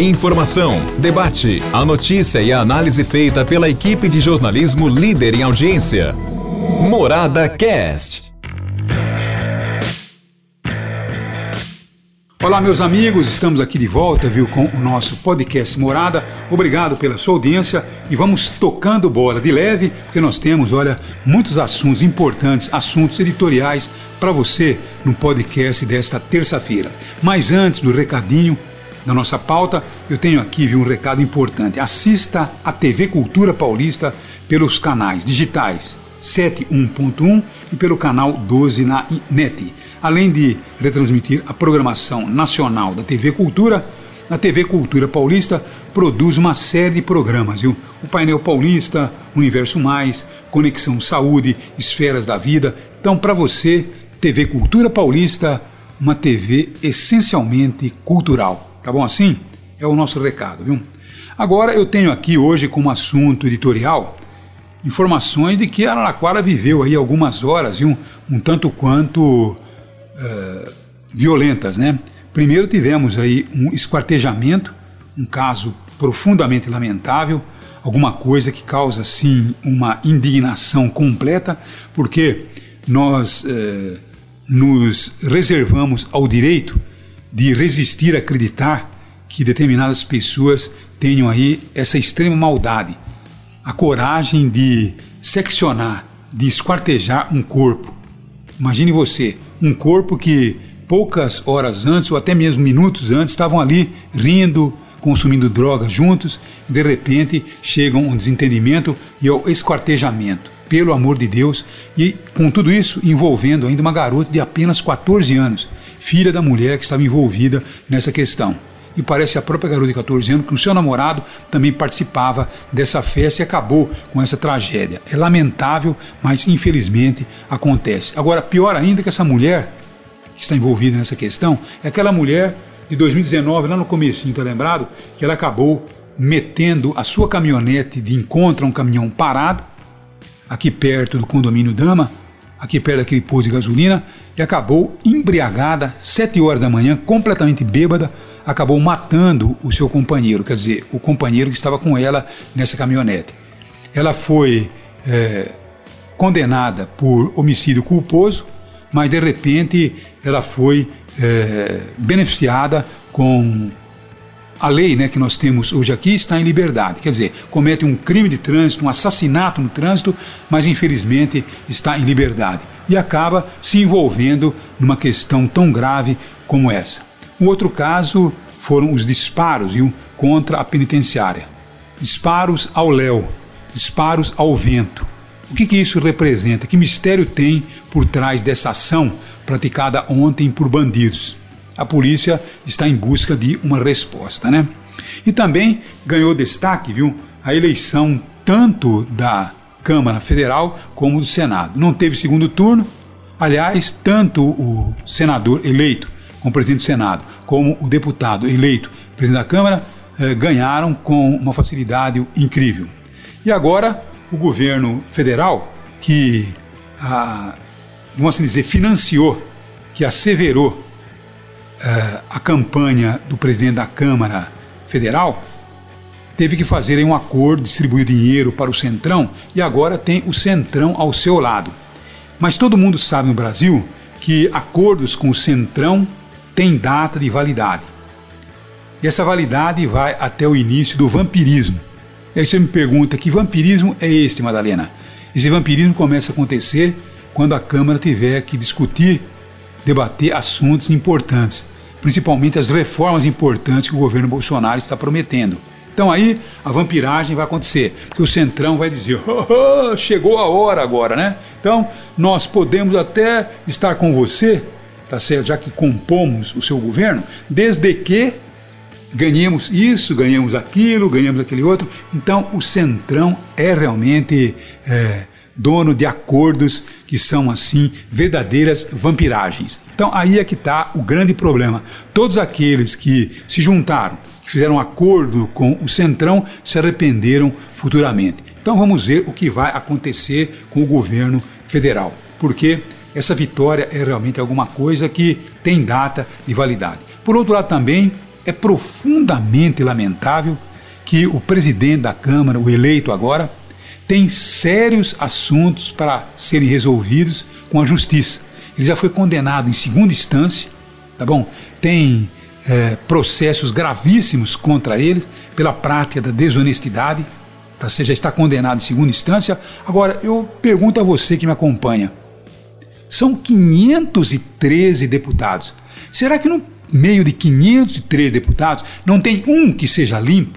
Informação, debate, a notícia e a análise feita pela equipe de jornalismo líder em audiência. Morada Cast. Olá, meus amigos, estamos aqui de volta, viu, com o nosso podcast Morada. Obrigado pela sua audiência e vamos tocando bola de leve, porque nós temos, olha, muitos assuntos importantes, assuntos editoriais para você no podcast desta terça-feira. Mas antes do recadinho, da nossa pauta, eu tenho aqui viu, um recado importante. Assista a TV Cultura Paulista pelos canais digitais 71.1 e pelo canal 12 na NET. Além de retransmitir a programação nacional da TV Cultura, a TV Cultura Paulista produz uma série de programas, viu? O Painel Paulista, Universo Mais, Conexão Saúde, Esferas da Vida. Então, para você, TV Cultura Paulista, uma TV essencialmente cultural. Tá bom assim? É o nosso recado, viu? Agora eu tenho aqui hoje como assunto editorial informações de que Araraquara viveu aí algumas horas, viu? Um tanto quanto uh, violentas, né? Primeiro tivemos aí um esquartejamento, um caso profundamente lamentável, alguma coisa que causa sim uma indignação completa, porque nós uh, nos reservamos ao direito de resistir a acreditar que determinadas pessoas tenham aí essa extrema maldade, a coragem de seccionar, de esquartejar um corpo. Imagine você, um corpo que poucas horas antes ou até mesmo minutos antes estavam ali rindo, consumindo drogas juntos e de repente chegam um desentendimento e ao esquartejamento. Pelo amor de Deus, e com tudo isso envolvendo ainda uma garota de apenas 14 anos filha da mulher que estava envolvida nessa questão. E parece a própria garota de 14 anos que o seu namorado também participava dessa festa e acabou com essa tragédia. É lamentável, mas infelizmente acontece. Agora, pior ainda que essa mulher que está envolvida nessa questão é aquela mulher de 2019, lá no começo, tá lembrado? Que ela acabou metendo a sua caminhonete de encontro a um caminhão parado, aqui perto do condomínio Dama, aqui perto daquele posto de gasolina, e acabou embriagada, sete horas da manhã, completamente bêbada, acabou matando o seu companheiro, quer dizer, o companheiro que estava com ela nessa caminhonete. Ela foi é, condenada por homicídio culposo, mas de repente ela foi é, beneficiada com a lei né, que nós temos hoje aqui está em liberdade, quer dizer, comete um crime de trânsito, um assassinato no trânsito, mas infelizmente está em liberdade e acaba se envolvendo numa questão tão grave como essa. Um outro caso foram os disparos viu, contra a penitenciária. Disparos ao léu, disparos ao vento. O que, que isso representa? Que mistério tem por trás dessa ação praticada ontem por bandidos? A polícia está em busca de uma resposta, né? E também ganhou destaque, viu, a eleição tanto da Câmara Federal como do Senado. Não teve segundo turno, aliás, tanto o senador eleito como presidente do Senado, como o deputado eleito presidente da Câmara, eh, ganharam com uma facilidade incrível. E agora o governo federal, que, ah, vamos assim dizer, financiou, que asseverou uh, a campanha do presidente da Câmara Federal, teve que fazer um acordo, distribuir dinheiro para o Centrão e agora tem o Centrão ao seu lado. Mas todo mundo sabe no Brasil que acordos com o Centrão têm data de validade. E essa validade vai até o início do vampirismo. E aí você me pergunta: que vampirismo é este, Madalena? Esse vampirismo começa a acontecer quando a Câmara tiver que discutir debater assuntos importantes, principalmente as reformas importantes que o governo Bolsonaro está prometendo. Então aí a vampiragem vai acontecer, porque o Centrão vai dizer: oh, oh, chegou a hora agora, né? Então nós podemos até estar com você, tá certo? Já que compomos o seu governo, desde que ganhemos isso, ganhemos aquilo, ganhemos aquele outro. Então o Centrão é realmente. É, dono de acordos que são assim verdadeiras vampiragens. Então aí é que está o grande problema. Todos aqueles que se juntaram, que fizeram um acordo com o Centrão, se arrependeram futuramente. Então vamos ver o que vai acontecer com o governo federal, porque essa vitória é realmente alguma coisa que tem data de validade. Por outro lado também É profundamente lamentável que o presidente da Câmara, o eleito agora, tem sérios assuntos para serem resolvidos com a justiça. Ele já foi condenado em segunda instância, tá bom? Tem é, processos gravíssimos contra eles pela prática da desonestidade, tá? Você já está condenado em segunda instância. Agora, eu pergunto a você que me acompanha: são 513 deputados. Será que no meio de 503 deputados não tem um que seja limpo?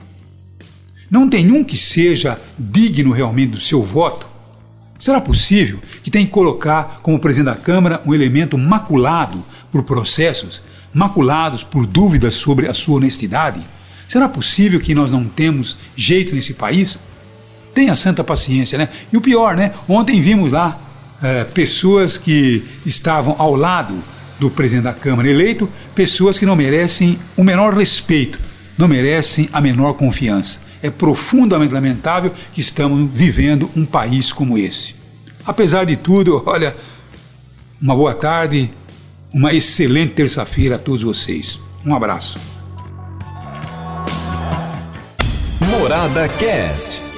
Não tem um que seja digno realmente do seu voto? Será possível que tenha que colocar como presidente da Câmara um elemento maculado por processos, maculados por dúvidas sobre a sua honestidade? Será possível que nós não temos jeito nesse país? Tenha santa paciência, né? E o pior, né? Ontem vimos lá é, pessoas que estavam ao lado do presidente da Câmara eleito, pessoas que não merecem o menor respeito, não merecem a menor confiança. É profundamente lamentável que estamos vivendo um país como esse. Apesar de tudo, olha, uma boa tarde, uma excelente terça-feira a todos vocês. Um abraço. Morada Cast.